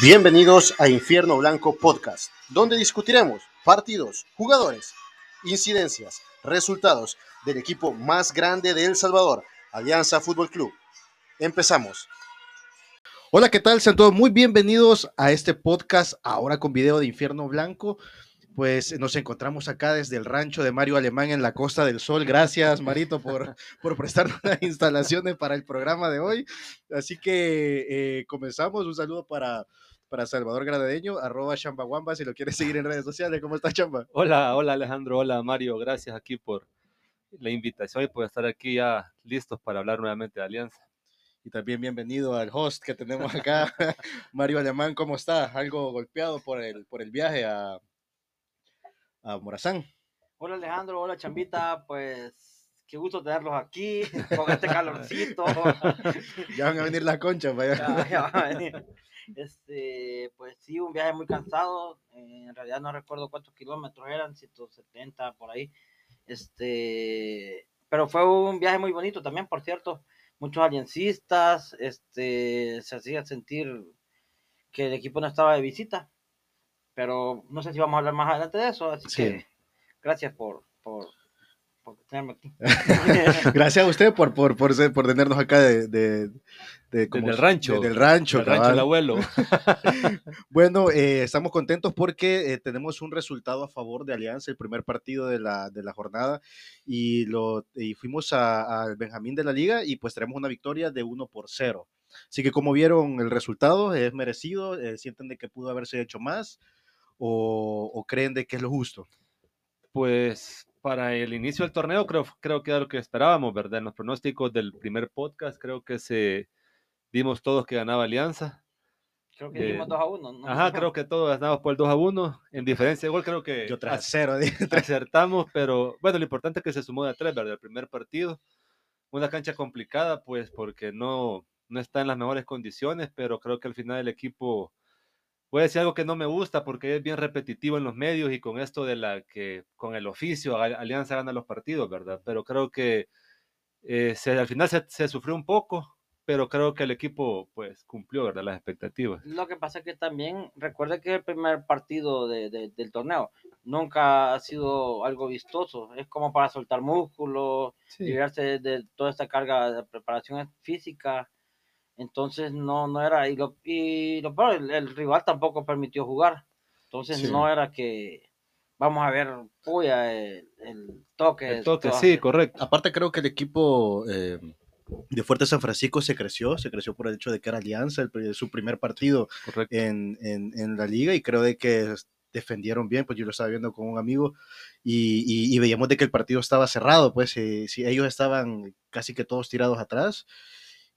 Bienvenidos a Infierno Blanco Podcast, donde discutiremos partidos, jugadores, incidencias, resultados del equipo más grande de El Salvador, Alianza Fútbol Club. Empezamos. Hola, ¿qué tal? Sean todos muy bienvenidos a este podcast ahora con video de Infierno Blanco. Pues nos encontramos acá desde el rancho de Mario Alemán en la Costa del Sol. Gracias, Marito, por, por prestarnos las instalaciones para el programa de hoy. Así que eh, comenzamos. Un saludo para, para Salvador Gradeño, arroba chambaguamba, si lo quieres seguir en redes sociales. ¿Cómo estás, Chamba? Hola, hola Alejandro, hola Mario, gracias aquí por la invitación y por estar aquí ya listos para hablar nuevamente de Alianza. Y también bienvenido al host que tenemos acá, Mario Alemán, ¿cómo está? Algo golpeado por el, por el viaje a, a Morazán. Hola Alejandro, hola Chambita, pues qué gusto tenerlos aquí con este calorcito. ya van a venir las conchas, vaya. Ya, ya van a venir. Este, pues sí, un viaje muy cansado. eh, en realidad no recuerdo cuántos kilómetros eran, 170 por ahí. Este, pero fue un viaje muy bonito también, por cierto. Muchos aliancistas, este, se hacía sentir que el equipo no estaba de visita. Pero no sé si vamos a hablar más adelante de eso, así Sí. que gracias por, por, por tenerme aquí. Gracias a usted por, por, por, ser- por tenernos acá de, de, de- ¿cómo Desde el rancho. Desde el rancho, El rancho del abuelo. Bueno, eh, estamos contentos porque eh, tenemos un resultado a favor de Alianza, el primer partido de la, de la jornada, y, lo, y fuimos a- al Benjamín de la Liga y pues tenemos una victoria de 1 por 0. Así que como vieron el resultado, es merecido, eh, sienten de que pudo haberse hecho más o, o creen de que es lo justo. Pues para el inicio del torneo creo, creo que era lo que esperábamos, ¿verdad? En los pronósticos del primer podcast creo que se dimos todos que ganaba Alianza. Creo que Eh, dimos 2 a 1. ¿no? Ajá, creo que todos ganamos por el 2 a 1. En diferencia de gol creo que Yo tras cero. acertamos, pero bueno, lo importante es que se sumó de a tres, ¿verdad? El primer partido. Una cancha complicada, pues, porque no, no está en las mejores condiciones, pero creo que al final el equipo, voy a decir algo que no me gusta porque es bien repetitivo en los medios y con esto de la que, con el oficio, Alianza gana los partidos, ¿verdad? Pero creo que eh, se- al final se, se sufrió un poco, pero creo que el equipo, pues, cumplió, ¿verdad? Las expectativas. Lo que pasa es que también, recuerde que el primer partido de- de- del torneo nunca ha sido algo vistoso. Es como para soltar músculos, liberarse de, de toda esta carga de preparación física. Entonces no, no era, y lo, y lo peor, el, el rival tampoco permitió jugar. Entonces Sí. no era que vamos a ver, puya, el, el toque. El toque, todo. sí, correcto. Aparte creo que el equipo eh, de Fuerte San Francisco se creció, se creció por el hecho de que era Alianza, el su primer partido en, en, en la liga y creo de que defendieron bien, pues yo lo estaba viendo con un amigo y, y- y veíamos de que el partido estaba cerrado, pues si, si ellos estaban casi que todos tirados atrás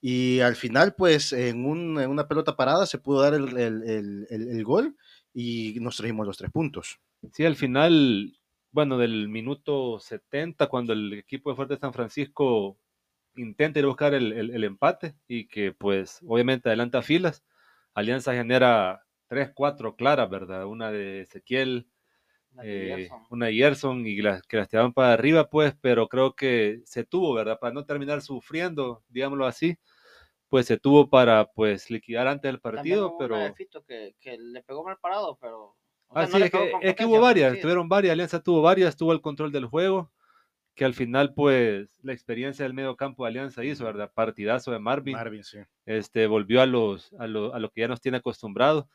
y al final pues en, un- en una pelota parada se pudo dar el, el- el- el- el gol y nos trajimos los tres puntos. Sí, al final, bueno, del minuto 70, cuando el equipo de Fuerte San Francisco intenta ir a buscar el, el- el empate y que pues obviamente adelanta filas, Alianza genera tres, cuatro claras, ¿verdad? Una de Ezequiel, eh, una de Gerson y las que las tiraban para arriba, pues, pero creo que se tuvo, ¿verdad? Para no terminar sufriendo, digámoslo así, pues se tuvo para pues liquidar antes del partido, pero... una de Fito que, que le pegó mal parado, pero... o Ah, sea, no sí, es que, es hubo varias, sí. tuvieron varias, Alianza tuvo varias, tuvo el control del juego, que al final, pues, la experiencia del medio campo de Alianza hizo, ¿verdad? Partidazo de Marvin, Marvin, sí. este, volvió a los, a lo, a lo que ya nos tiene acostumbrados,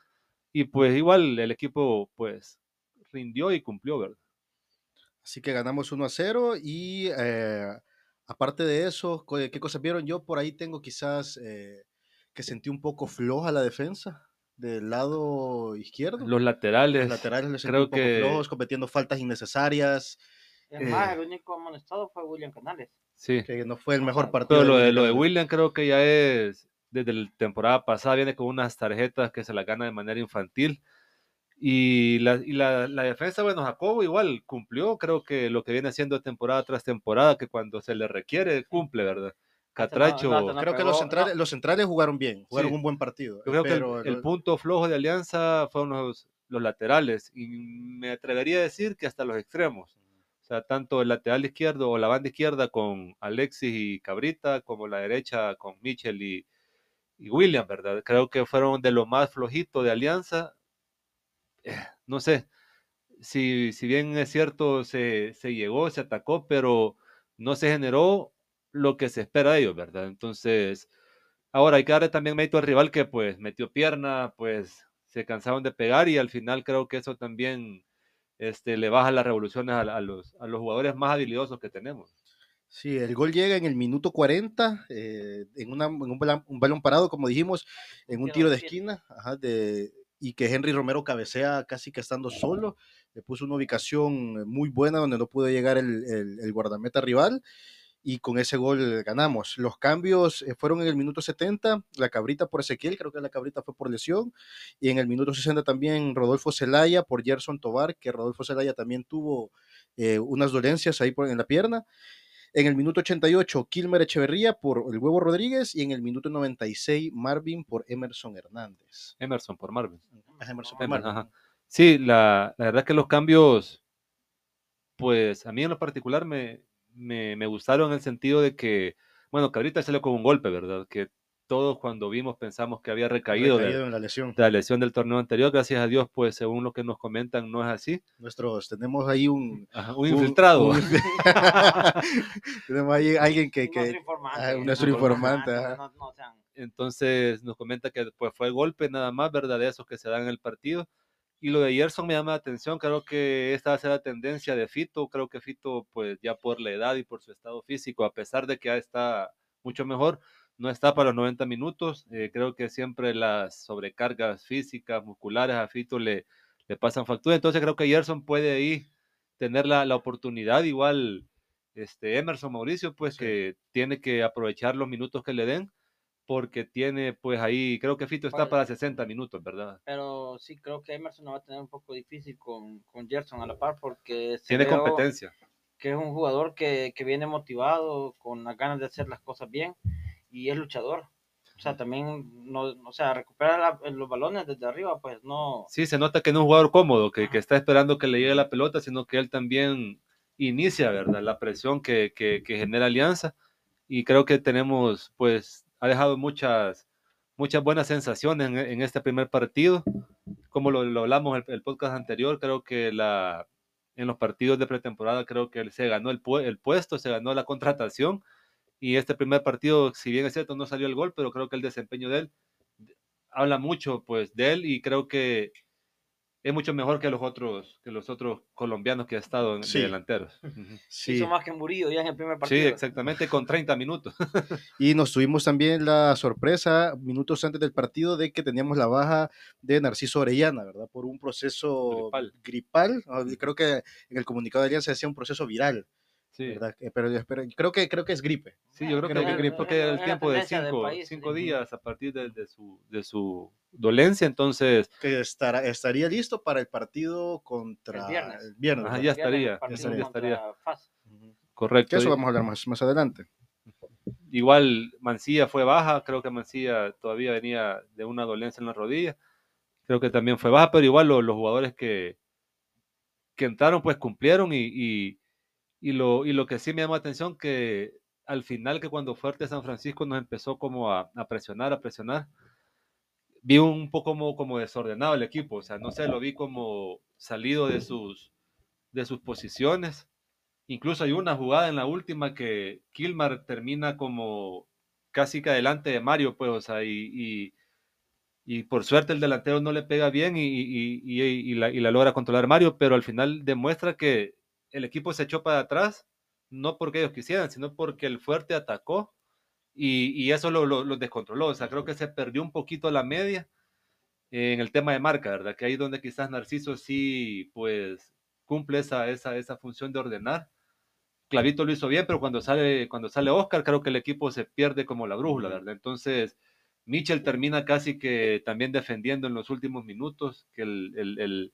y pues igual el equipo, pues, rindió y cumplió, ¿verdad? Así que ganamos 1 a 0 y eh, aparte de eso, ¿qué cosas vieron? Yo por ahí tengo quizás eh, que sentí un poco floja la defensa del lado izquierdo. Los Los laterales, laterales les sentí creo un poco que- flojos, cometiendo faltas innecesarias, Es más, eh, el único amonestado fue William Canales. sí, que no fue el mejor partido. pero lo de, William lo de. William creo que ya es, desde la temporada pasada, viene con unas tarjetas que se las gana de manera infantil. Y, la, y la, la defensa, bueno, Jacobo igual cumplió, creo que lo que viene haciendo temporada tras temporada, que cuando se le requiere, cumple, ¿verdad? No- Catracho, no, hasta no Creo que pegó, los centrales, no. los centrales jugaron bien, jugaron Sí. un buen partido. yo creo que el- pero el, punto flojo de Alianza fueron los, los laterales, y me atrevería a decir que hasta los extremos. O sea, tanto el lateral izquierdo o la banda izquierda con Alexis y Cabrita, como la derecha con Michel y, y William, ¿verdad? Creo que fueron de lo más flojito de Alianza. Eh, no sé, si, si bien es cierto, se, se llegó, se atacó, pero no se generó lo que se espera de ellos, ¿verdad? Entonces, ahora hay que darle también mérito al rival que pues metió pierna, pues se cansaron de pegar y al final creo que eso también este, le baja las revoluciones a, los, a los jugadores más habilidosos que tenemos. Sí, el gol llega en el minuto 40, eh, en, una, en un, balón, parado, como dijimos, en un tiro de esquina, ajá, de, y que Henry Romero cabecea casi que estando solo, le puso una ubicación muy buena donde no pudo llegar el, el, el guardameta rival y con ese gol ganamos. Los cambios eh, fueron en el minuto 70, la cabrita por Ezequiel, creo que la cabrita fue por lesión, y en el minuto 60 también Rodolfo Zelaya por Gerson Tobar, que Rodolfo Zelaya también tuvo eh, unas dolencias ahí por, en la pierna. En el minuto 88, Kilmer Echeverría por el huevo Rodríguez y en el minuto 96, Marvin por Emerson Hernández. Emerson por Marvin. Emerson por Marvin. Sí, la, la verdad que los cambios, pues a mí en lo particular me, me, me, gustaron en el sentido de que, bueno, Cabrita salió con un golpe, ¿verdad? Que todos cuando vimos pensamos que había recaído, de, en la lesión. de, la lesión del torneo anterior. Gracias a Dios, pues según lo que nos comentan, no es así. Nuestros, tenemos ahí un, un infiltrado. tenemos ahí alguien que... que nuestro informante. Ah, nuestro informante. No, no, sean... Entonces nos comenta que pues, fue golpe nada más, ¿verdad? De esos que se dan en el partido. Y lo de Gerson me llama la atención, creo que esta va a ser la tendencia de Fito, creo que Fito pues ya por la edad y por su estado físico, a pesar de que ya está mucho mejor, no está para los 90 minutos, eh, creo que siempre las sobrecargas físicas, musculares a Fito le, le pasan factura, entonces creo que Gerson puede ahí tener la, la oportunidad, igual este Emerson Mauricio, pues sí. que tiene que aprovechar los minutos que le den porque tiene pues ahí, creo que Fito está Bueno. para 60 minutos, ¿verdad? Pero sí, creo que Emerson lo va a tener un poco difícil con, con Gerson a la par porque Tiene competencia. que es un jugador que, que viene motivado, con las ganas de hacer las cosas bien y es luchador. O sea, también, no, o sea, recuperar la- los balones desde arriba, pues no. Sí, se nota que no es un jugador cómodo, que, que está esperando que le llegue la pelota, sino que él también inicia, ¿verdad? La presión que, que genera Alianza. Y creo que tenemos, pues, ha dejado muchas, muchas buenas sensaciones en, este primer partido. Como lo, lo hablamos en el, podcast anterior, creo que la, en los partidos de pretemporada, creo que se ganó el puesto, se ganó la contratación. Y este primer partido, si bien es cierto, no salió el gol, pero creo que el desempeño de él habla mucho pues de él y creo que es mucho mejor que los otros que los otros colombianos que ha estado en Sí. de delanteros. Sí. Hizo más que Murillo ya en el primer Sí, partido. exactamente, con 30 minutos. Y nos tuvimos también la sorpresa, minutos antes del partido, de que teníamos la baja de Narciso Orellana, ¿verdad? Por un proceso Gripal. gripal. Creo que en el comunicado de Alianza decía un proceso viral, Sí, ¿verdad? Eh, Pero, pero creo, que, creo que es gripe. sí yo creo, Creo que, es- el es la tiempo de cinco, país, cinco sí. días a partir de, de su, de su dolencia, entonces Que estará, estaría listo para el partido contra El viernes. el viernes, ya estaría, partido ya estaría. FAS. Correcto. Que eso vamos a hablar más, más adelante. Igual Mancilla fue baja, creo que Mancilla todavía venía de una dolencia en la rodilla, creo que también fue baja, pero igual lo- los jugadores que, que entraron pues cumplieron y, y, y lo, y lo que sí me llamó la atención que al final que cuando Fuerte San Francisco nos empezó como a, a presionar, a presionar, vi un poco como, como desordenado el equipo, o sea, no sé, lo vi como salido de sus, de sus posiciones. Incluso hay una jugada en la última que Kilmar termina como casi que adelante de Mario, pues, o sea, y, y, y por suerte el delantero no le pega bien y, y, la, y la logra controlar Mario, pero al final demuestra que el equipo se echó para atrás, no porque ellos quisieran, sino porque el fuerte atacó y, y eso lo, lo, lo descontroló, o sea, creo que se perdió un poquito la media en el tema de marca, ¿verdad? Que ahí es donde quizás Narciso sí, pues, cumple esa, esa, esa función de ordenar. Clavito lo hizo bien, pero cuando sale, cuando sale Oscar, creo que el equipo se pierde como la brújula, ¿verdad? Entonces, Mitchell termina casi que también defendiendo en los últimos minutos, que el, el, el,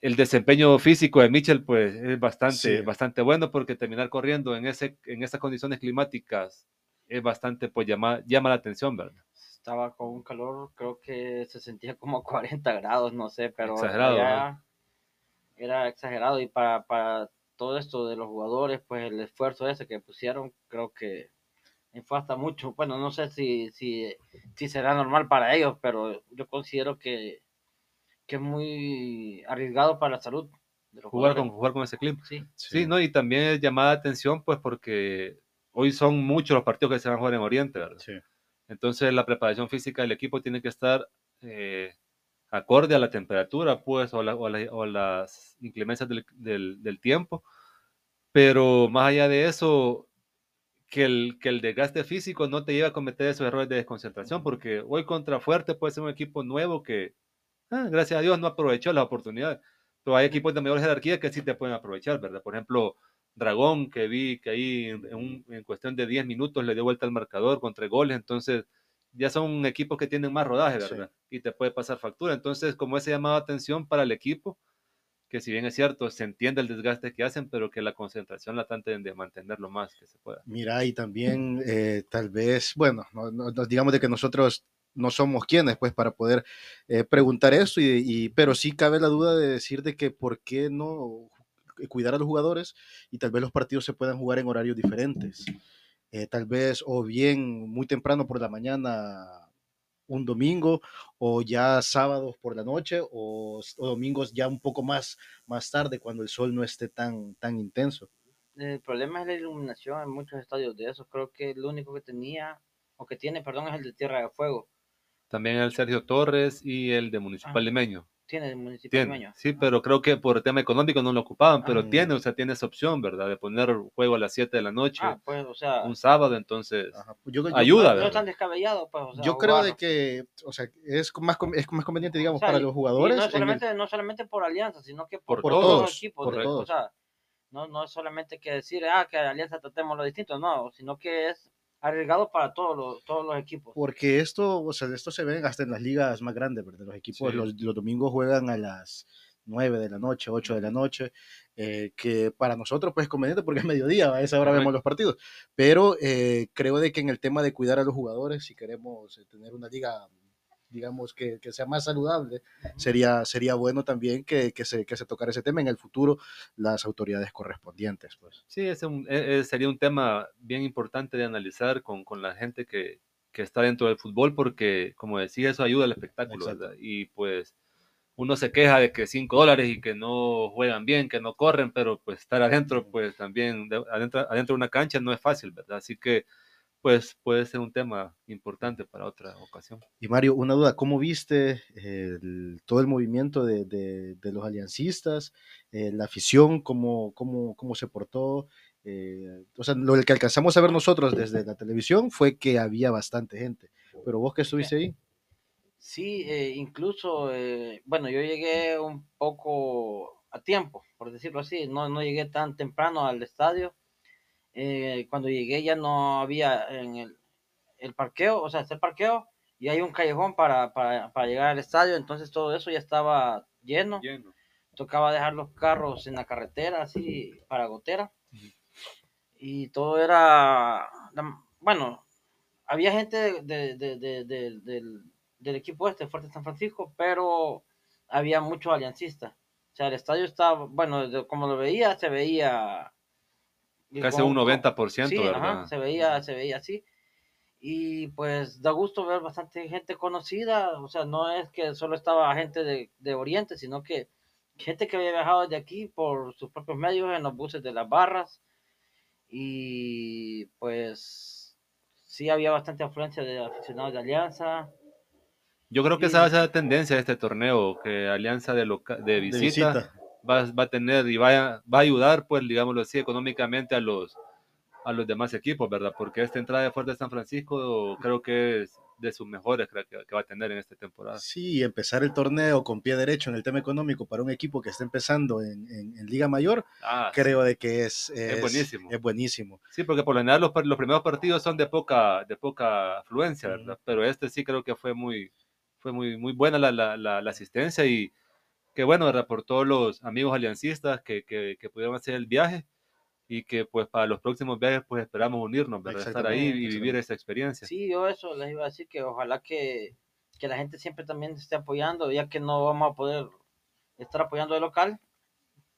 el desempeño físico de Mitchell, pues, es bastante, Sí. bastante bueno, porque terminar corriendo en, ese, en esas condiciones climáticas es bastante, pues, llama, llama la atención, ¿verdad? Estaba con un calor, creo que se sentía como 40 grados, no sé, pero Exagerado, allá era exagerado y para, para todo esto de los jugadores, pues el esfuerzo ese que pusieron, creo que eh, fue hasta mucho. Bueno, no sé si, si, si será normal para ellos, pero yo considero que, que es muy arriesgado para la salud. De los Jugar con, jugar con ese clima. Sí, Sí, ¿no? Y también es llamada de atención, pues, porque hoy son muchos los partidos que se van a jugar en Oriente, ¿verdad? Sí. Entonces, la preparación física del equipo tiene que estar eh, acorde a la temperatura, pues, o, la- o la- o las inclemencias del, del- del tiempo. Pero más allá de eso, que el, que el desgaste físico no te lleve a cometer esos errores de desconcentración, porque hoy contra Fuerte puede ser un equipo nuevo que, ah, gracias a Dios, no aprovechó la oportunidad. Pero hay equipos de mayor jerarquía que sí te pueden aprovechar, ¿verdad? Por ejemplo, Dragón, que vi que ahí en, en un- en cuestión de 10 minutos le dio vuelta al marcador contra goles, entonces ya son equipos que tienen más rodaje, Sí. ¿verdad? Y te puede pasar factura. Entonces, como ese llamado de atención para el equipo, que si bien es cierto, se entiende el desgaste que hacen, pero que la concentración la traten de mantener lo más que se pueda. Mira, y también eh, tal vez, bueno, no- no- no- digamos de que nosotros no somos quienes, pues, para poder eh, preguntar eso, y, pero sí cabe la duda de decir de que por qué no cuidar a los jugadores y tal vez los partidos se puedan jugar en horarios diferentes. Eh, tal vez o bien muy temprano por la mañana un domingo o ya sábados por la noche o, o domingos ya un poco más, más tarde cuando el sol no esté tan, tan intenso. El problema es la iluminación en muchos estadios de esos. Creo que el único que tenía, o que tiene, perdón, es el de Tierra de Fuego. También el Sergio Torres y el de Municipal Ah. Limeño. Tiene el municipio Tiene, limeño. sí, pero creo que por el tema económico no lo ocupaban, pero Ah. tiene, o sea, tiene esa opción, ¿verdad? De poner juego a las 7 de la noche, Ah, pues, o sea, un sábado, entonces Ajá, pues yo- yo- ayuda, no, no ¿verdad? es tan descabellado, pues, o sea, Yo creo de que, o sea, es más, es más conveniente, digamos, O sea, para y- los jugadores. no en el- solamente, no solamente por Alianza, sino que por, Por todos, todos, los equipos. por de- todos. O sea, no, no es solamente que decir, ah, que Alianza tratemos lo distinto, no, sino que es arriesgado para todos los, todos los equipos. porque esto, o sea, esto se ve hasta en las ligas más grandes, ¿verdad? Los equipos Sí. los, los domingos juegan a las 9 de la noche, 8 de la noche, eh, que para nosotros pues es conveniente porque es mediodía, a esa hora vemos los partidos, pero eh, creo de que en el tema de cuidar a los jugadores, si queremos eh, tener una liga, digamos, que, que sea más saludable, sería, sería bueno también que, que se, que se tocara ese tema en el futuro las autoridades correspondientes, pues. Sí, es un- e- e- sería un tema bien importante de analizar con, con la gente que, que está dentro del fútbol, porque, como decía, eso ayuda al espectáculo. ¿verdad? Y pues uno se queja de que 5 dólares y que no juegan bien, que no corren, pero pues estar adentro, pues también, de- adentro, adentro de una cancha no es fácil, ¿verdad? Así que, pues puede ser un tema importante para otra ocasión. Y Mario, una duda, ¿cómo viste el- todo el movimiento de, de- de los aliancistas, eh, la afición, cómo, cómo, cómo se portó? Eh, o sea, lo que alcanzamos a ver nosotros desde la televisión fue que había bastante gente, pero vos que estuviste ahí, Sí, eh, incluso, eh, bueno, yo llegué un poco a tiempo, por decirlo así, no, no llegué tan temprano al estadio. Eh, cuando llegué ya no había en el, el parqueo, o sea, está el parqueo y hay un callejón para, para, para llegar al estadio, entonces todo eso ya estaba lleno. Lleno. Tocaba dejar los carros en la carretera, así, para gotera. Y todo era, bueno, había gente de- de- de- de- de- del, del equipo este, Fuerte San Francisco, pero había muchos aliancistas. O sea, el estadio estaba, bueno, como lo veía, se veía... Casi un 90%, Sí, ¿verdad? ajá, se veía, se veía así. Y pues da gusto ver bastante gente conocida, o sea, no es que solo estaba gente de, de Oriente, sino que gente que había viajado de aquí por sus propios medios en los buses de las barras. Y pues sí había bastante afluencia de aficionados de Alianza. Yo creo que Sí. esa va a ser la tendencia de este torneo, que Alianza de, loca- de de visita, visita. Va, va a tener y va a, va a ayudar, pues, digámoslo así, económicamente a los, a los demás equipos, ¿verdad? Porque esta entrada de Fuerte San Francisco creo que es de sus mejores creo que, que va a tener en esta temporada. Sí, empezar el torneo con pie derecho en el tema económico para un equipo que está empezando en, en- en Liga Mayor, Ah, creo de que es, Es buenísimo. Es buenísimo. Sí, porque por lo general los, los primeros partidos son de poca, de poca afluencia, ¿verdad? Ujú. Pero este sí creo que fue muy, fue muy, muy buena la, la, la, la asistencia y que bueno, todos los amigos aliancistas que, que, que pudieron hacer el viaje y que pues para los próximos viajes pues esperamos unirnos, ¿verdad? Estar ahí y vivir esa experiencia. Sí, yo eso les iba a decir que ojalá que, que la gente siempre también esté apoyando, ya que no vamos a poder estar apoyando de local,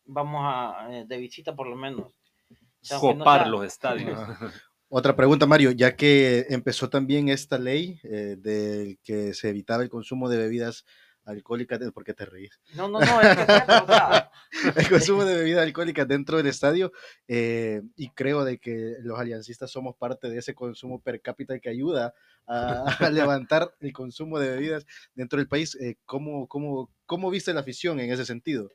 vamos a eh, de visita por lo menos. O sea, aunque no Copar sea- los estadios. Otra pregunta, Mario, ya que empezó también esta ley eh, de que se evitaba el consumo de bebidas alcohólicas, ¿por qué te reís? No, no, no, es que el consumo de bebidas alcohólicas dentro del estadio eh, y creo de que los aliancistas somos parte de ese consumo per cápita que ayuda a, a levantar el consumo de bebidas dentro del país. Eh, ¿cómo, cómo, ¿Cómo viste la afición en ese sentido?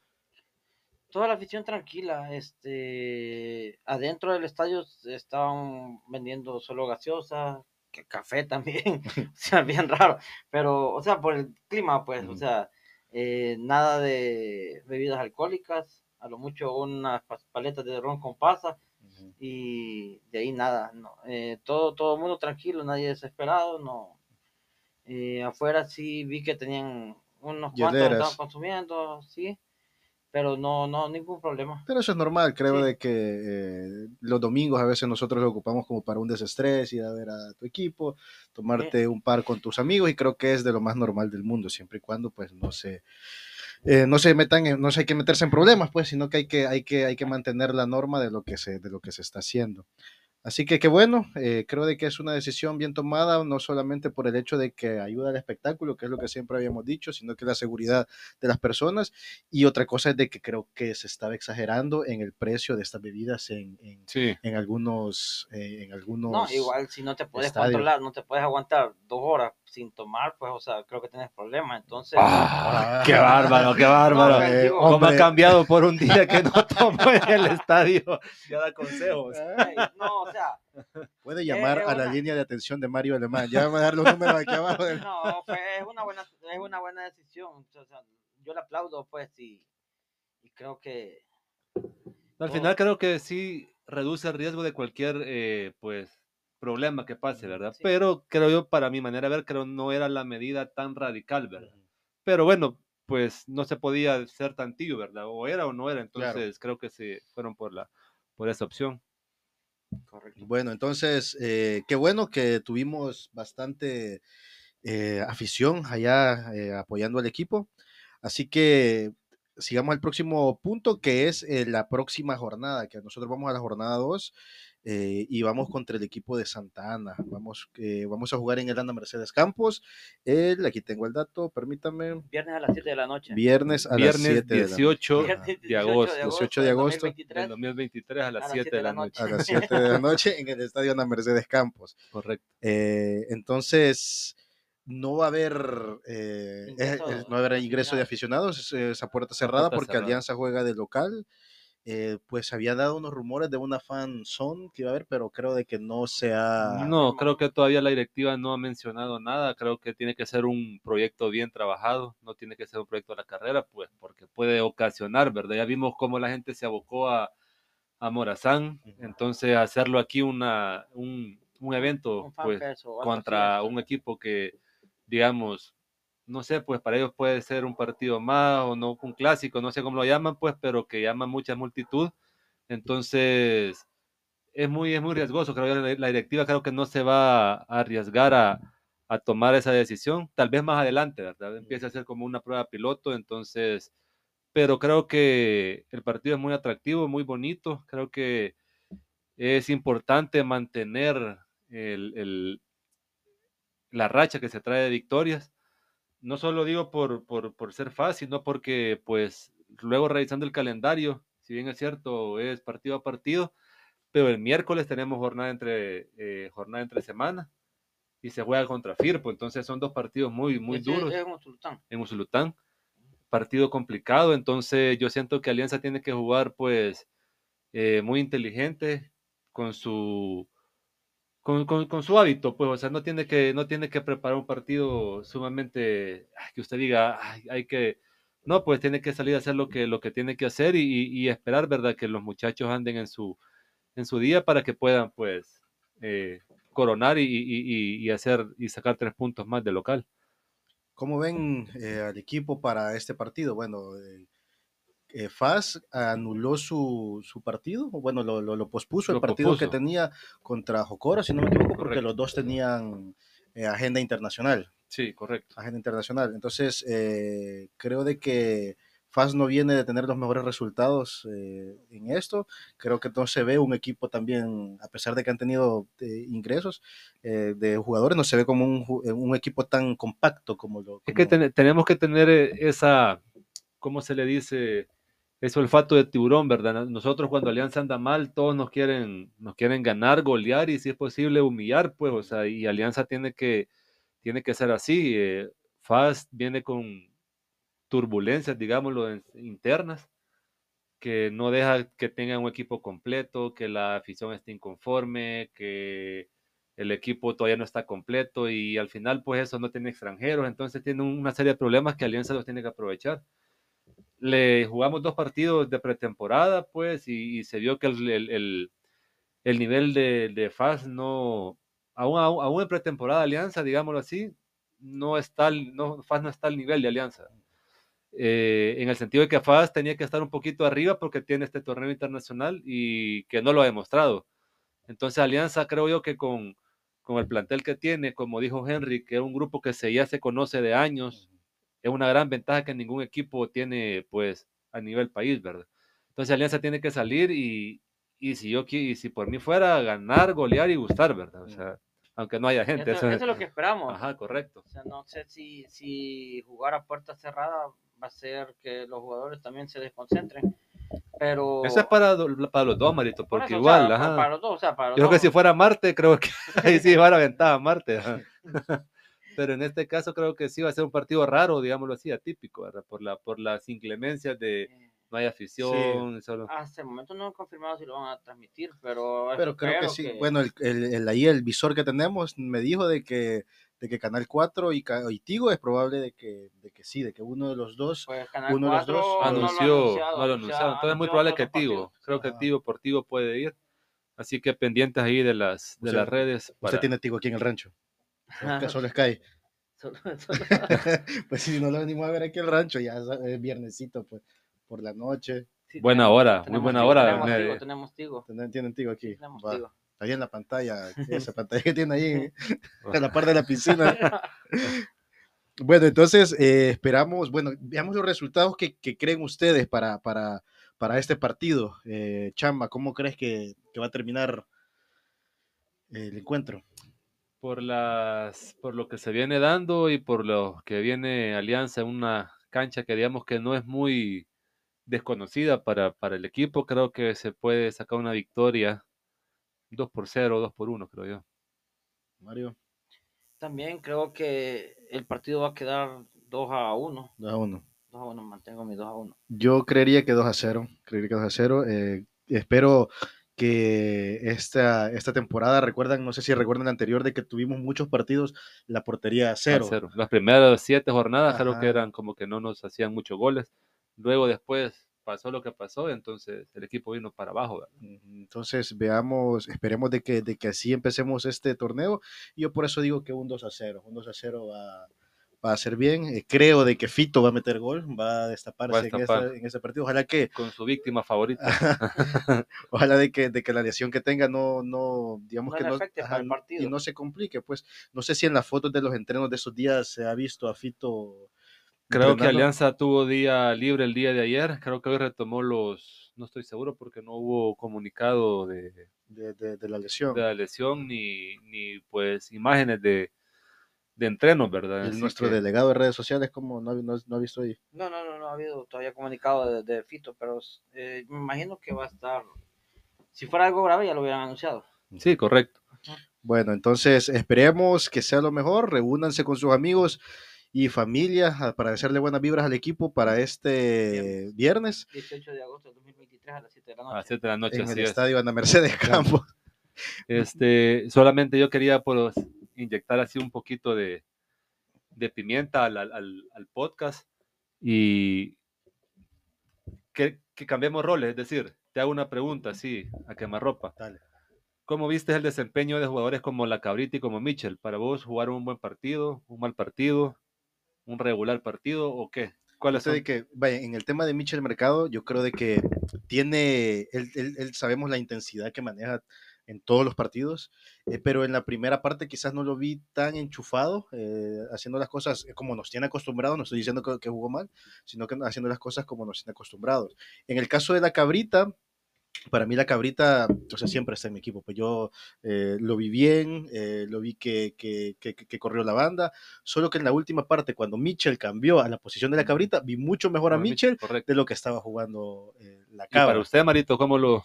toda la afición tranquila, este, adentro del estadio se estaban vendiendo solo gaseosa, que café también, o sea, bien raro, pero, o sea, por el clima, pues, o sea, eh, nada de bebidas alcohólicas, a lo mucho unas pa- paletas de ron con pasa, y de ahí nada, no, eh, todo, todo el mundo tranquilo, nadie desesperado, no, eh, afuera sí vi que tenían unos cuantos que estaban consumiendo, sí, pero no, no, ningún problema. Pero eso es normal, creo Sí. de que eh, los domingos a veces nosotros lo ocupamos como para un desestrés, ir a ver a tu equipo, tomarte un par con tus amigos y creo que es de lo más normal del mundo, siempre y cuando pues no se, eh, no se metan, en- no se hay que meterse en problemas, pues, sino que hay que, hay que, hay que mantener la norma de lo que se, de lo que se está haciendo. Así que qué bueno, eh, creo de que es una decisión bien tomada, no solamente por el hecho de que ayuda al espectáculo, que es lo que siempre habíamos dicho, sino que la seguridad de las personas. Y otra cosa es de que creo que se estaba exagerando en el precio de estas bebidas en, en, Sí. en algunos, eh, en algunos. No, igual si no te puedes estadios. controlar, no te puedes aguantar dos horas sin tomar, pues, o sea, creo que tienes problemas. Entonces, Ah, qué bárbaro, qué bárbaro. No, Eh, ¿Cómo ha cambiado por un día que no tomo en el estadio? Ya da consejos. no, o sea, Puede llamar es a la una- línea de atención de Mario Alemán. Ya me a dar los números aquí abajo. del- no, fue, es una buena, es una buena decisión. O sea, yo le aplaudo, pues, y, y creo que Al final creo que sí reduce el riesgo de cualquier eh, pues problema que pase, ¿verdad? Sí. Pero creo yo, para mi manera de ver, creo no era la medida tan radical, ¿verdad? Pero bueno, pues no se podía ser tan tibio, ¿verdad? O era o no era, Claro. entonces creo que se fueron por la por esa opción. correcto. Bueno, entonces, eh, qué bueno que tuvimos bastante eh, afición allá eh, apoyando al equipo. Así que sigamos al próximo punto, que es eh, la próxima jornada, que nosotros vamos a la jornada 2 eh, y vamos contra el equipo de Santa Ana. Vamos, eh, vamos a jugar en el Ana Mercedes Campos. El, aquí tengo el dato, permítame. Viernes a las 7 de la noche. Viernes a las Viernes 7 de la 18 Viernes de agosto, 18 de agosto 2023. del 2023 a las 7 de la noche. a las 7 de la noche en el estadio Ana Mercedes Campos. Correcto. Eh, entonces, no va a haber, eh, Ingreso eh, no va a haber de ingreso de aficionados, es, esa puerta cerrada puerta porque cerrada. Alianza juega de local. Eh, pues había dado unos rumores de una fan zone que iba a haber, pero creo de que no se ha... No, creo que todavía la directiva no ha mencionado nada. Creo que tiene que ser un proyecto bien trabajado, no tiene que ser un proyecto de la carrera, pues, porque puede ocasionar, ¿verdad? Ya vimos cómo la gente se abocó a, a Morazán, entonces hacerlo aquí una, un, un evento, Un pues, contra un equipo que, digamos, no sé, pues para ellos puede ser un partido más o no, un clásico, no sé cómo lo llaman, pues, pero que llama mucha multitud. Entonces, es muy, es muy riesgoso. Creo que la, directiva creo que no se va a arriesgar a, a tomar esa decisión. Tal vez más adelante, ¿verdad? Empiece a ser como una prueba piloto, entonces, pero creo que el partido es muy atractivo, muy bonito. Creo que es importante mantener el, el- la racha que se trae de victorias. No solo digo por, por, por ser fácil, sino porque, pues, luego revisando el calendario, si bien es cierto, es partido a partido, pero el miércoles tenemos jornada entre, eh, jornada entre semana y se juega contra Firpo, entonces son dos partidos muy, muy duros en Usulután. Partido complicado, entonces yo siento que Alianza tiene que jugar pues eh, muy inteligente con su con, su hábito, pues, o sea, no tiene que, no tiene que preparar un partido sumamente que usted diga, "Ay, hay que, no, pues tiene que salir a hacer lo que, lo que tiene que hacer y, esperar, ¿verdad? Que los muchachos anden en su, en su día para que puedan, pues, eh, coronar y- y- y hacer y sacar tres puntos más de local. ¿Cómo ven eh, al equipo para este partido? Bueno, eh, eh, FAS anuló su, su partido, bueno, lo, lo- lo pospuso el partido que tenía contra Jocora, si no me equivoco, porque Correcto. los dos tenían eh, agenda internacional. Sí, correcto. agenda internacional. Entonces, eh, creo de que FAS no viene de tener los mejores resultados eh, en esto. Creo que no se ve un equipo también, a pesar de que han tenido eh, ingresos de jugadores, no se ve como un, un equipo tan compacto como lo. Es que como- ten- tenemos que tener esa, ¿cómo se le dice? Ese olfato de tiburón, ¿verdad? Nosotros cuando Alianza anda mal, todos nos quieren, nos quieren ganar, golear y si es posible humillar, pues, o sea, y Alianza tiene que, tiene que ser así. eh, FAS viene con turbulencias, digámoslo, internas, que no deja que tengan un equipo completo, que la afición esté inconforme, que el equipo todavía no está completo y al final pues eso no tiene extranjeros, entonces tiene una serie de problemas que Alianza los tiene que aprovechar. Le jugamos dos partidos de pretemporada pues y, se vio que el, el- el- el nivel de, de FAS no, aún, aún, aún en pretemporada Alianza, digámoslo así, no está, no, FAS no está al nivel de Alianza. Eh, en el sentido de que FAS tenía que estar un poquito arriba porque tiene este torneo internacional y que no lo ha demostrado. Entonces Alianza creo yo que con, con el plantel que tiene, como dijo Henry, que es un grupo que se, ya se conoce de años, es una gran ventaja que ningún equipo tiene pues a nivel país, ¿verdad? Entonces Alianza tiene que salir y, y si yo y si por mí fuera ganar, golear y gustar, ¿verdad? O sea, aunque no haya gente. Eso, eso- eso es lo que esperamos. Ajá, correcto. O sea, no sé si, si jugar a puerta cerrada va a ser que los jugadores también se desconcentren. Pero. Eso es para, para los dos, Marito, por porque eso, o igual, sea, ajá. Para los dos, o sea, para los Yo creo que si fuera Marte, creo que ahí sí va a ventaja Marte. ajá. Pero en este caso creo que sí va a ser un partido raro, digámoslo así, atípico, ¿verdad? Por, la, por las inclemencias de no hay afición, solo... Hasta el momento no han confirmado si lo van a transmitir, pero. Pero creo que sí. Bueno, el, el- el- ahí el visor que tenemos me dijo de que, de que Canal 4 y, y Tigo es probable de que, de que sí, de que uno de los dos. Pues Canal uno de los 4 dos no lo ha anunció, anunciado, no lo o sea, anunciaron. Entonces es muy anunció probable que Tigo, partidos. creo que. Tigo por Tigo puede ir. Así que pendientes ahí de las, de Usted- las redes. Usted para- tiene Tigo aquí en el rancho. Solo Sky. Solo- solo- Pues si no lo venimos a ver aquí el rancho, ya es es viernesito, pues, por la noche. sí, Buena tenemos- hora, muy buena Tigo, hora, Tenemos me- Tigo, tenemos Tigo. ¿Tienen, tienen Tigo aquí? tenemos Va, Tigo. Ahí en la pantalla, esa pantalla que tiene ahí, a la par de la piscina. Bueno, entonces eh, esperamos, bueno, veamos los resultados que, que creen ustedes para, para, para este partido. Eh, Chamba, ¿cómo crees que, que va a terminar el encuentro? Por las por lo que se viene dando y por lo que viene Alianza en una cancha que digamos que no es muy desconocida para, para el equipo, creo que se puede sacar una victoria 2 por 0, 2 por 1, creo yo. Mario, También creo que el partido va a quedar 2 a 1. 2 a 1. 2 a 1, mantengo mi 2 a 1. Yo creería que 2 a 0. Creería que 2 a 0. Eh, espero que esta, esta temporada, recuerdan, no sé si recuerdan la anterior, de que tuvimos muchos partidos, la portería a A cero. Las primeras siete jornadas creo Ajá. que eran como que no nos hacían muchos goles. Luego después pasó lo que pasó, entonces el equipo vino para abajo. Entonces, veamos, esperemos de que, de que así empecemos este torneo. Yo por eso digo que un 2 a 0. Un 2 a 0 va, va a ser bien. Eh, creo de que Fito va a meter gol, va a destaparse Va a en, ese partido. Ojalá que, Con su víctima favorita. ojalá de que, de que la lesión que tenga no, no digamos No que no, ajá, y no se complique. Pues no sé si en las fotos de los entrenos de esos días se ha visto a Fito. Creo que. Alianza tuvo día libre el día de ayer. Creo que hoy retomó los. No estoy seguro porque no hubo comunicado de, de, de- de la lesión. de la lesión ni, ni pues imágenes de, de entrenos, ¿verdad? Nuestro que- delegado de redes sociales, como no, ha- no, no ha visto ahí. No, no, no, no ha habido todavía comunicado de, de Fito, pero eh, me imagino que va a estar. Si fuera algo grave, ya lo hubieran anunciado. Sí, correcto. Bueno, entonces esperemos que sea lo mejor. Reúnanse con sus amigos y familia a- para hacerle buenas vibras al equipo para este viernes 18 de agosto del 2023 a las 7 de la A noche. las 7 de la noche, en el es. estadio Ana Mercedes Campos. Este, solamente yo quería pues, inyectar así un poquito de, de pimienta al, al- al- podcast y que, que cambiemos roles. Es decir, te hago una pregunta así, a quemarropa. Dale. ¿Cómo viste el desempeño de jugadores como la Cabrita y como Mitchell? ¿Para vos jugaron un buen partido, un mal partido, un regular partido o qué? ¿Cuáles Aparte son? de que, vaya, en el tema de Michel Mercado, yo creo de que tiene, él, él- él sabemos la intensidad que maneja en todos los partidos, eh, pero en la primera parte quizás no lo vi tan enchufado, eh, haciendo las cosas como nos tiene acostumbrados, no estoy diciendo que, que, jugó mal, sino que haciendo las cosas como nos tiene acostumbrados. En el caso de la cabrita, para mí la cabrita, o sea, siempre está en mi equipo, pues yo eh, lo vi bien, eh, lo vi que, que, que, que, corrió la banda, solo que en la última parte, cuando Mitchell cambió a la posición de la cabrita, vi mucho mejor a Mitchell de lo que estaba jugando eh, la cabra. ¿Y para usted, Marito, cómo lo...?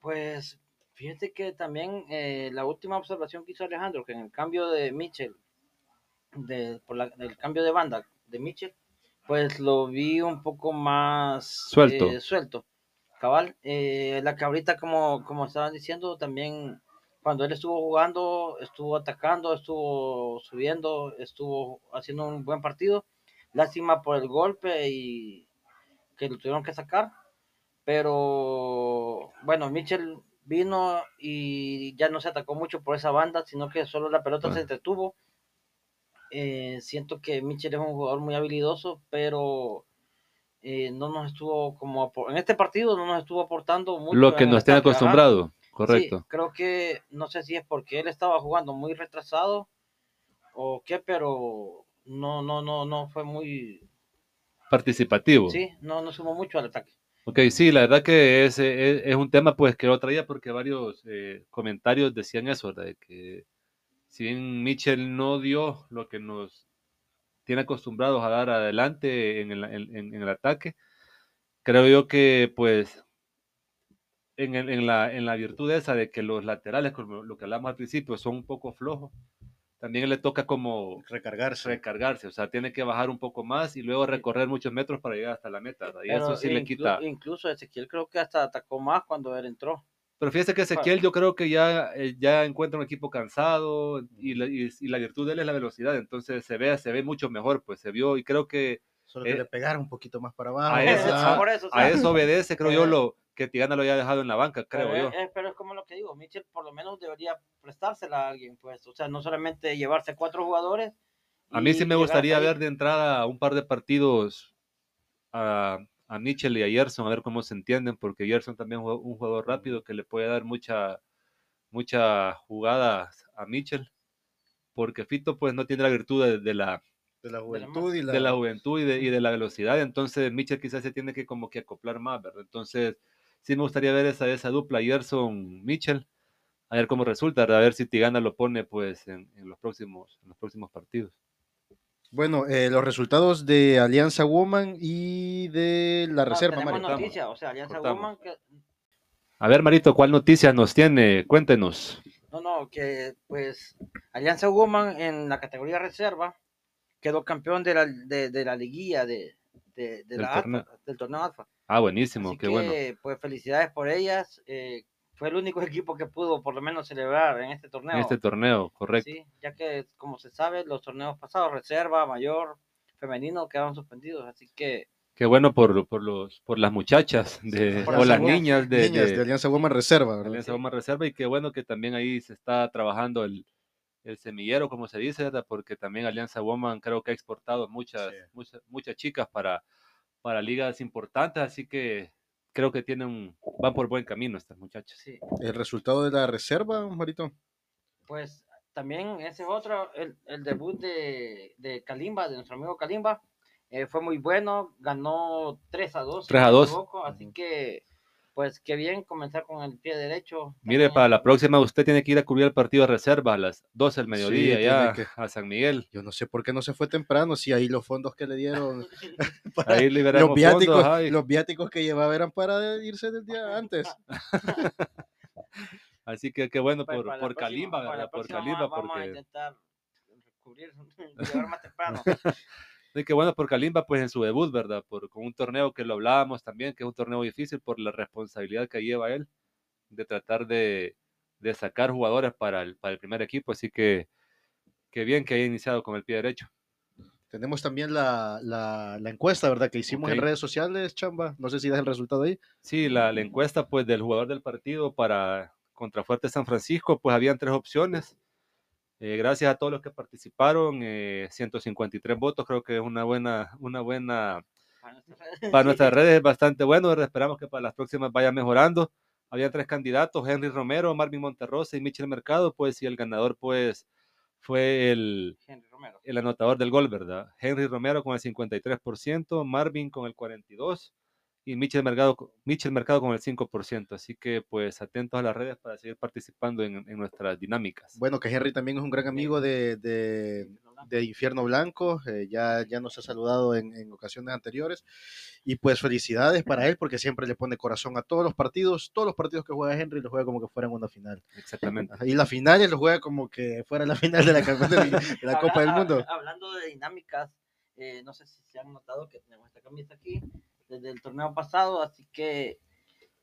Pues, fíjate que también eh, la última observación que hizo Alejandro, que en el cambio de Mitchell, de, por la, el cambio de banda de Mitchell, pues lo vi un poco más suelto. suelto Cabal, eh, la cabrita, como, como estaban diciendo, también cuando él estuvo jugando, estuvo atacando, estuvo subiendo, estuvo haciendo un buen partido. Lástima por el golpe y que lo tuvieron que sacar. Pero bueno, Mitchell vino y ya no se atacó mucho por esa banda, sino que solo la pelota se entretuvo. Eh, siento que Mitchell es un jugador muy habilidoso, pero eh, no nos estuvo como en este partido no nos estuvo aportando mucho lo que nos tiene acostumbrado correcto. sí, creo que no sé si es porque él estaba jugando muy retrasado o qué pero no no no no fue muy participativo. Sí no no sumó mucho al ataque Ok, sí, la verdad que es, es, un tema pues que lo traía porque varios eh, comentarios decían eso, ¿verdad? De que si bien Mitchell no dio lo que nos tiene acostumbrados a dar adelante en el, en, en el ataque. Creo yo que pues en, en, la, en la virtud esa de que los laterales, como lo que hablamos al principio, son un poco flojos, también le toca como recargarse. recargarse, o sea, tiene que bajar un poco más y luego recorrer muchos metros para llegar hasta la meta, ¿verdad? y Pero eso sí inclu le quita. incluso Ezequiel creo que hasta atacó más cuando él entró Pero fíjese que Ezequiel yo creo que ya, eh, ya encuentra un equipo cansado y la, y, y la, virtud de él es la velocidad, entonces se ve, se ve mucho mejor, pues se vio y creo que Solo que eh, le pegaron un poquito más para abajo. a eso, ¿verdad? por eso, o a eso obedece, creo yo, eh, lo que Tigana lo haya dejado en la banca, creo pero, yo. es- pero es como lo que digo, Mitchell por lo menos debería prestársela a alguien, pues, o sea, no solamente llevarse cuatro jugadores. A mí sí me gustaría ver de entrada un par de partidos a, a Mitchell y a Gerson, a ver cómo se entienden, porque Gerson también es un jugador rápido que le puede dar mucha, mucha jugada a Mitchell, porque Fito pues no tiene la virtud de, de la, De la juventud y la, de la juventud y de, y de la velocidad, entonces Mitchell quizás se tiene que como que acoplar más, ¿verdad? Entonces sí me gustaría ver esa, esa dupla Gerson-Mitchell, a ver cómo resulta, a ver si Tigana lo pone pues en, en los, próximos, en los próximos partidos. Bueno, eh, los resultados de Alianza Woman y de la No, reserva, Mario. noticia, o sea, Alianza. Woman que A ver, Marito, ¿cuál noticia nos tiene? Cuéntenos. No, no, que pues Alianza Woman en la categoría reserva quedó campeón de la, de, de la liguilla de, de, de Del la torneo. Alfa, del torneo Alfa. Ah, buenísimo, Así qué que, bueno. pues felicidades por ellas. eh, fue el único equipo que pudo por lo menos celebrar en este torneo. En este torneo, correcto. Sí, ya que como se sabe, los torneos pasados, reserva, mayor, femenino, quedaron suspendidos. Así que Qué bueno por, por, los, por las muchachas de, por o las niñas. de, Niñas de- de Alianza Woman Reserva, ¿verdad? Alianza Goma Reserva y qué bueno que también ahí se está trabajando el, el semillero, como se dice, ¿verdad? porque también Alianza Woman creo que ha exportado muchas, Sí. muchas, muchas chicas para, para ligas importantes, así que creo que tienen, van por buen camino estas muchachas. sí, El resultado de la reserva, Marito. pues también ese es otro, el, el debut de, de Kalimba, de nuestro amigo Kalimba, eh, fue muy bueno, ganó 3 a 2. si 3 a no me 2. equivoco, así que, pues qué bien comenzar con el pie derecho. Mire, También- para la próxima usted tiene que ir a cubrir el partido de reserva a las 12 del mediodía ya que- a San Miguel. Yo no sé por qué no se fue temprano, si ahí los fondos que le dieron, para- Ahí liberamos los viáticos, fondos, los viáticos que llevaba eran para irse del día antes. Así que qué bueno Pues, por, por próxima- Kalimba. Por Kalimba, Vamos a porque intentar cubrir, llegar más temprano. Sí, qué bueno por Kalimba, pues en su debut, ¿verdad? Por, con un torneo que lo hablábamos también, que es un torneo difícil por la responsabilidad que lleva él de tratar de, de sacar jugadores para el, para el primer equipo. Así que qué bien que haya iniciado con el pie derecho. Tenemos también la, la, la encuesta, ¿verdad? Que hicimos en Ok. redes sociales, Chamba. No sé si das el resultado ahí. Sí, la, la encuesta pues del jugador del partido para contra Fuerte San Francisco, pues habían tres opciones. Eh, gracias a todos los que participaron, eh, 153 votos, creo que es una buena, una buena Para nuestras redes. para Sí. nuestras redes es bastante bueno. Esperamos que para las próximas vaya mejorando. había tres candidatos, Henry Romero, Marvin Monterrosa y Michel Mercado, pues, y el ganador, pues, fue el, Henry Romero. el anotador del gol, ¿verdad? Henry Romero con el 53%, Marvin con el 42% y Michel Mercado, Michel Mercado con el 5%. Así que, pues, atentos a las redes para seguir participando en, en nuestras dinámicas. Bueno, que Henry también es un gran amigo de, de, de Infierno Blanco, eh, ya, ya nos ha saludado en, en ocasiones anteriores. Y pues felicidades para él porque siempre le pone corazón a todos los partidos. Todos los partidos que juega Henry los juega como que fueran una final. Exactamente. Y las finales los juega como que fuera la final de la, de la- de la Copa del Mundo. hab- Hablando de dinámicas, eh, no sé si se han notado que tenemos esta camisa aquí desde el torneo pasado, así que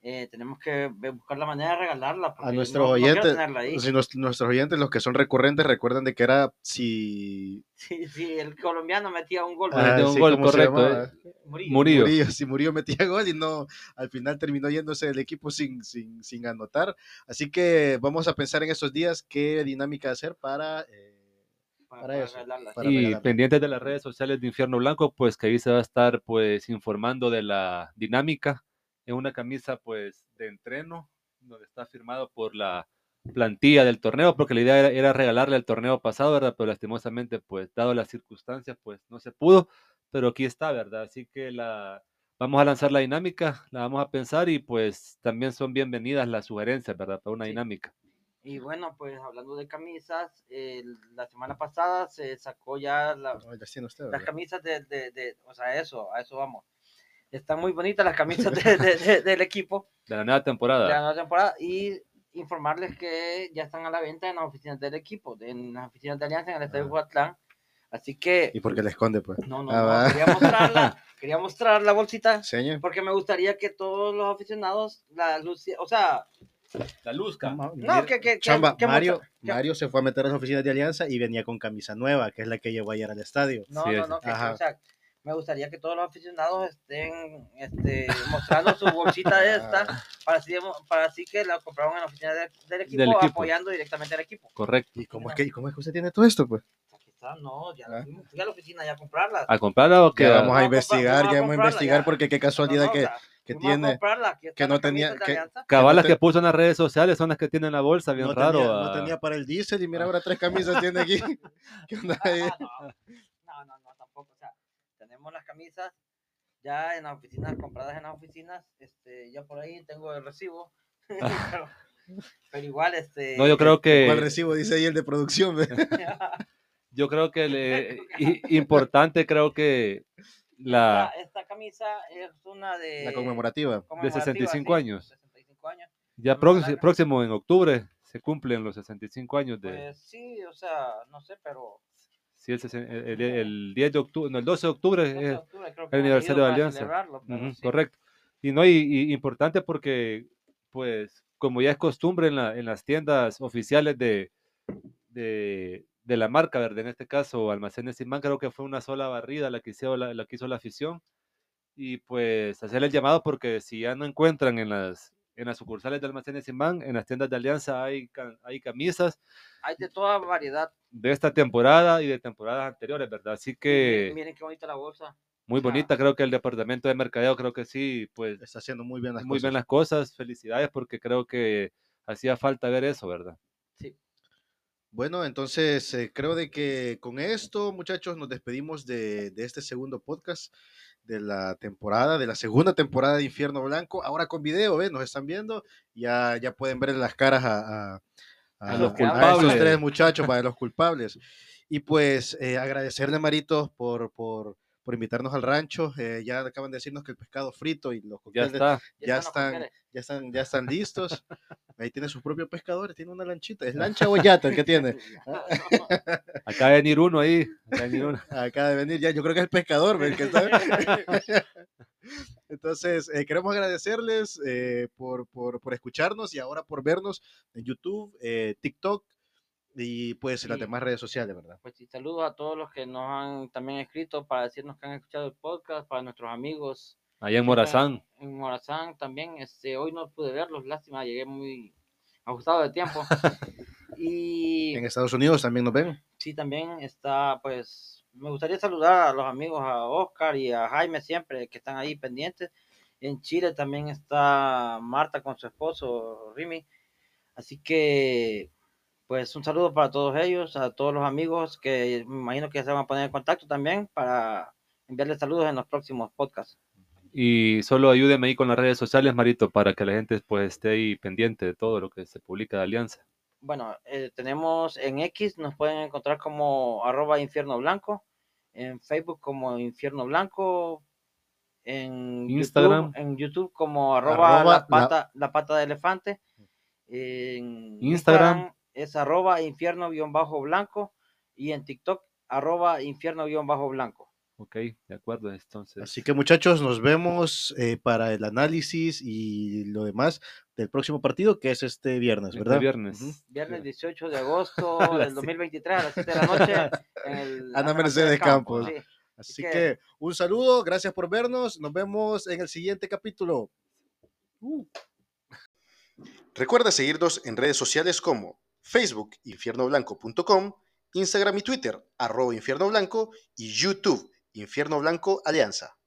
eh, tenemos que buscar la manera de regalarla. A nuestros no- no oyentes, ahí. si nos- nuestros oyentes, los que son recurrentes, recuerdan de que era si... Sí, sí, el colombiano metía un gol. Ah, de un sí, gol, ¿cómo se correcto, eh. Murillo. Murillo. Murillo, si Murillo metía gol y no, al final terminó yéndose del equipo sin, sin, sin anotar. Así que vamos a pensar en esos días qué dinámica hacer para... eh, para eso, regalarla. para y regalarla. pendientes de las redes sociales de Infierno Blanco, pues que ahí se va a estar pues informando de la dinámica en una camisa pues de entreno, donde está firmado por la plantilla del torneo, porque la idea era, era regalarle el torneo pasado, ¿verdad? Pero lastimosamente, pues dado las circunstancias, pues no se pudo, pero aquí está, ¿verdad? Así que la vamos a lanzar la dinámica, la vamos a pensar y pues también son bienvenidas las sugerencias, ¿verdad? Para una Sí. dinámica. Y bueno, pues hablando de camisas, el- la semana pasada se sacó ya la- usted, las camisas de, de, de- o sea, eso, a eso vamos. Están muy bonitas las camisas de- de- de- del equipo De la nueva de temporada. la nueva temporada y informarles que ya están a la venta en las oficinas del equipo, de- en las oficinas de Alianza en el Estadio Ah. Huatlán. Así que, ¿Y por qué le esconde, pues? no, no, Ah, no, quería mostrarla, quería mostrar la bolsita Señor. porque me gustaría que todos los aficionados la luci- o sea, La Luzca. no, Mira, que, que, Chamba, que Mario, Mario se fue a meter a las oficinas de Alianza y venía con camisa nueva, que es la que llevó ayer al estadio. No, Sí, no, es- no, que, que, Ajá. o sea, me gustaría que todos los aficionados estén este, mostrando su bolsita de esta, para así, para así que la compraron en la oficina de- del, equipo, Del equipo. apoyando directamente al equipo. Correcto. ¿Y cómo es, que, y cómo es que usted tiene todo esto, pues? Aquí está, no, ya Ah. fui, a la oficina ya a comprarla. ¿A comprarla o qué? Ya vamos a Vamos a investigar, ya vamos a investigar ya. porque qué casualidad No, no, que, o sea, que a tiene. comprarla, que no tenía- que- Alianza. Cabal, no las te- que puso en las redes sociales son las que tienen la bolsa, bien no, raro. tenía, no ah. tenía para el diésel y mira ahora tres camisas tiene aquí. ¿Qué onda ahí? Ah, no, no, no, no, tampoco. O sea, tenemos las camisas ya en las oficinas, compradas en las oficinas. Este, ya por ahí tengo el recibo. pero, pero igual, este. No, yo creo ¿Cuál que recibo dice ahí el de producción? yo creo que le- importante creo que la esta, esta camisa es una de. La conmemorativa. conmemorativa, 65 sí, años. 65 años. ya vamos a próxi- darle. próximo en octubre se cumplen los 65 años de Pues sí, o sea, no sé, pero. sí, el, el- el- el 10 de octubre, no, el 12 de octubre 12 de es octubre el aniversario de para Alianza. sí. correcto. Y no, y, y importante porque, pues, como ya es costumbre en, la- en las tiendas oficiales de, de, de la marca, ¿verdad? En este caso, Almacenes Simán, creo que fue una sola barrida la que hizo la, la que hizo la afición. Y pues hacer el llamado porque si ya no encuentran en las, en las sucursales de Almacenes Simán, en las tiendas de Alianza hay, hay camisas Hay de toda variedad. de esta temporada y de temporadas anteriores, ¿verdad? Así que Miren, miren qué bonita la bolsa. muy o sea, bonita, creo que el departamento de mercadeo, creo que sí, pues Está haciendo muy bien las muy cosas. bien las cosas, felicidades porque creo que hacía falta ver eso, ¿verdad? Sí. Bueno, entonces eh, creo de que con esto, muchachos, nos despedimos de, de este segundo podcast de la temporada, de la segunda temporada de Infierno Blanco. Ahora con video, ¿ves? Nos están viendo. Ya, ya pueden ver las caras a, a- a- A los culpables. tres muchachos, para los culpables. Y pues eh, agradecerle, Maritos, por, por, por invitarnos al rancho. Eh, ya acaban de decirnos que el pescado frito y los Ya cócteles está. Ya están, ya están, ya están listos. Ahí tiene sus propios pescadores, tiene una lanchita. ¿Es lancha o yate el que tiene? Acaba de venir uno ahí. acaba de venir uno. Acaba de venir ya, yo creo que es el pescador, el que está- Entonces, eh, queremos agradecerles eh, por, por, por escucharnos y ahora por vernos en YouTube, eh, TikTok y pues en las Sí. demás redes sociales, ¿verdad? Pues y saludos a todos los que nos han también escrito para decirnos que han escuchado el podcast, para nuestros amigos Allá en Morazán. en Morazán también. Este, hoy no pude verlos, lástima, llegué muy ajustado de tiempo. y En Estados Unidos también nos ven. sí, también está, pues, me gustaría saludar a los amigos, a Oscar y a Jaime siempre, que están ahí pendientes. En Chile también está Marta con su esposo, Rimi. Así que, pues un saludo para todos ellos, a todos los amigos que me imagino que se van a poner en contacto también para enviarles saludos en los próximos podcasts. Y solo ayúdeme ahí con las redes sociales, Marito, para que la gente pues esté ahí pendiente de todo lo que se publica de Alianza. Bueno, eh, tenemos en X, nos pueden encontrar como arroba infierno blanco, en Facebook como infierno blanco, en Instagram. YouTube, en YouTube como arroba, Arroba la, pata, la pata de elefante, en Instagram. Es arroba infierno guion bajo blanco y en TikTok arroba infierno guion bajo blanco. Ok, de acuerdo, entonces. Así que muchachos, nos vemos eh, para el análisis y lo demás del próximo partido, que es este viernes, este ¿verdad? viernes. Viernes 18 de agosto del 2023 a las 7 de la noche en el Ana Mercedes Campos. sí. Así que- que un saludo, gracias por vernos, nos vemos en el siguiente capítulo. Recuerda seguirnos en redes sociales como Facebook infiernoblanco.com, Instagram y Twitter arroba infierno blanco y YouTube Infierno Blanco Alianza.